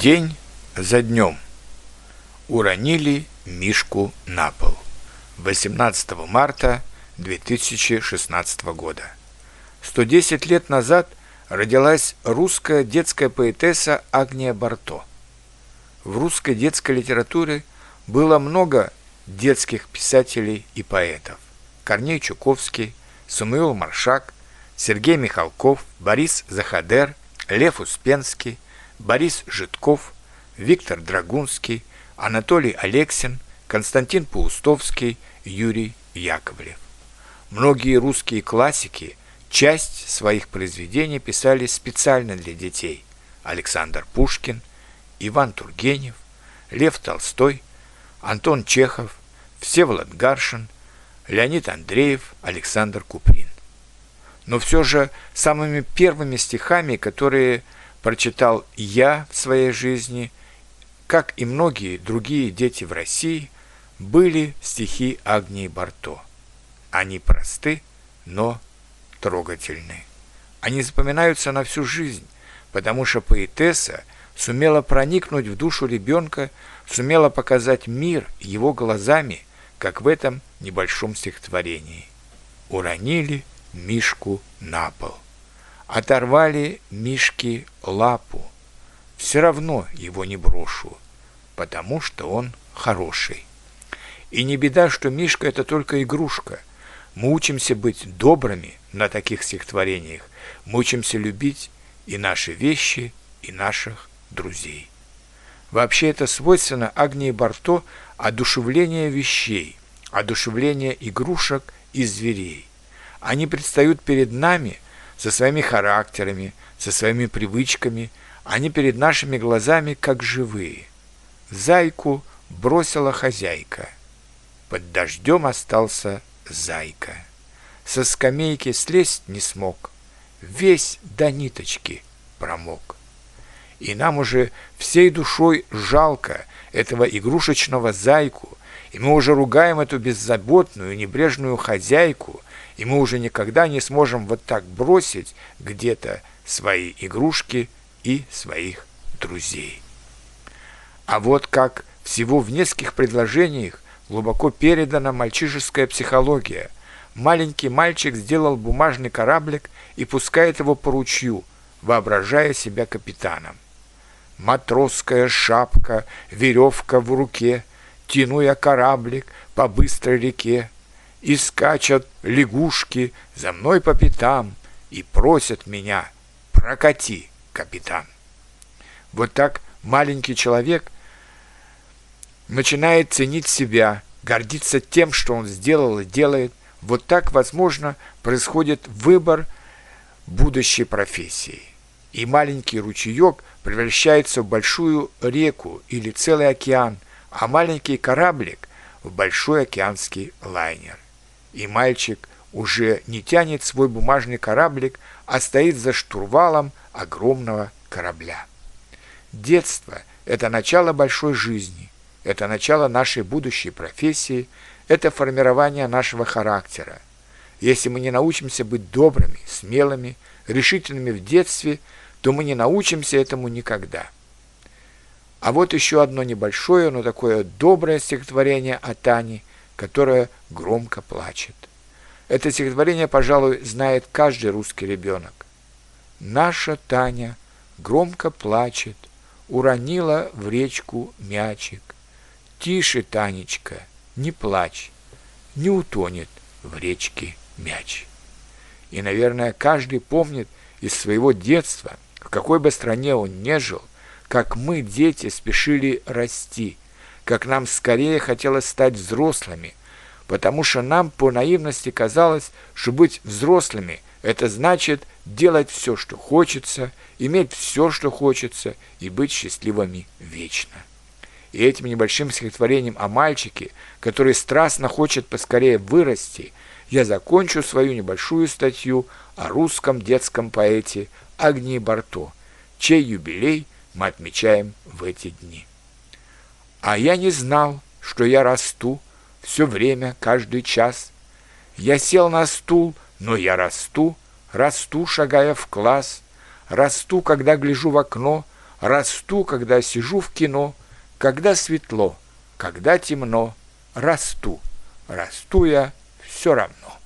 День за днем. Уронили Мишку на пол. 18 марта 2016 года. 110 лет назад родилась русская детская поэтесса Агния Барто. В русской детской литературе было много детских писателей и поэтов. Корней Чуковский, Самуил Маршак, Сергей Михалков, Борис Захадер, Лев Успенский – Борис Житков, Виктор Драгунский, Анатолий Алексин, Константин Паустовский, Юрий Яковлев. Многие русские классики часть своих произведений писали специально для детей. Александр Пушкин, Иван Тургенев, Лев Толстой, Антон Чехов, Всеволод Гаршин, Леонид Андреев, Александр Куприн. Но все же самыми первыми стихами, которые прочитал я в своей жизни, как и многие другие дети в России, были стихи Агнии Барто. Они просты, но трогательны. Они запоминаются на всю жизнь, потому что поэтесса сумела проникнуть в душу ребенка, сумела показать мир его глазами, как в этом небольшом стихотворении. Уронили Мишку на пол. Оторвали Мишки лапу. Все равно его не брошу, потому что он хороший. И не беда, что Мишка – это только игрушка. Мы учимся быть добрыми на таких стихотворениях. Мы учимся любить и наши вещи, и наших друзей. Вообще это свойственно Агнии Барто одушевление вещей, одушевление игрушек и зверей. Они предстают перед нами – со своими характерами, со своими привычками, они перед нашими глазами как живые. Зайку бросила хозяйка. Под дождем остался зайка. Со скамейки слезть не смог, весь до ниточки промок. И нам уже всей душой жалко этого игрушечного зайку, и мы уже ругаем эту беззаботную, небрежную хозяйку – и мы уже никогда не сможем вот так бросить где-то свои игрушки и своих друзей. А вот как всего в нескольких предложениях глубоко передана мальчишеская психология. Маленький мальчик сделал бумажный кораблик и пускает его по ручью, воображая себя капитаном. Матросская шапка, веревка в руке, тяну я кораблик по быстрой реке, и скачут лягушки за мной по пятам и просят меня «прокати, капитан». Вот так маленький человек начинает ценить себя, гордиться тем, что он сделал и делает. Вот так, возможно, происходит выбор будущей профессии. И маленький ручеек превращается в большую реку или целый океан, а маленький кораблик в большой океанский лайнер и мальчик уже не тянет свой бумажный кораблик, а стоит за штурвалом огромного корабля. Детство – это начало большой жизни, это начало нашей будущей профессии, это формирование нашего характера. Если мы не научимся быть добрыми, смелыми, решительными в детстве, то мы не научимся этому никогда. А вот еще одно небольшое, но такое доброе стихотворение о Тане – которая громко плачет. Это стихотворение, пожалуй, знает каждый русский ребенок. Наша Таня громко плачет, уронила в речку мячик. Тише, Танечка, не плачь, не утонет в речке мяч. И, наверное, каждый помнит из своего детства, в какой бы стране он не жил, как мы, дети, спешили расти, как нам скорее хотелось стать взрослыми, потому что нам по наивности казалось, что быть взрослыми – это значит делать все, что хочется, иметь все, что хочется, и быть счастливыми вечно. И этим небольшим стихотворением о мальчике, который страстно хочет поскорее вырасти, я закончу свою небольшую статью о русском детском поэте Агнии Барто, чей юбилей мы отмечаем в эти дни. А я не знал, что я расту все время, каждый час. Я сел на стул, но я расту, расту, шагая в класс, расту, когда гляжу в окно, Расту, когда сижу в кино, когда светло, когда темно, расту. Расту я все равно.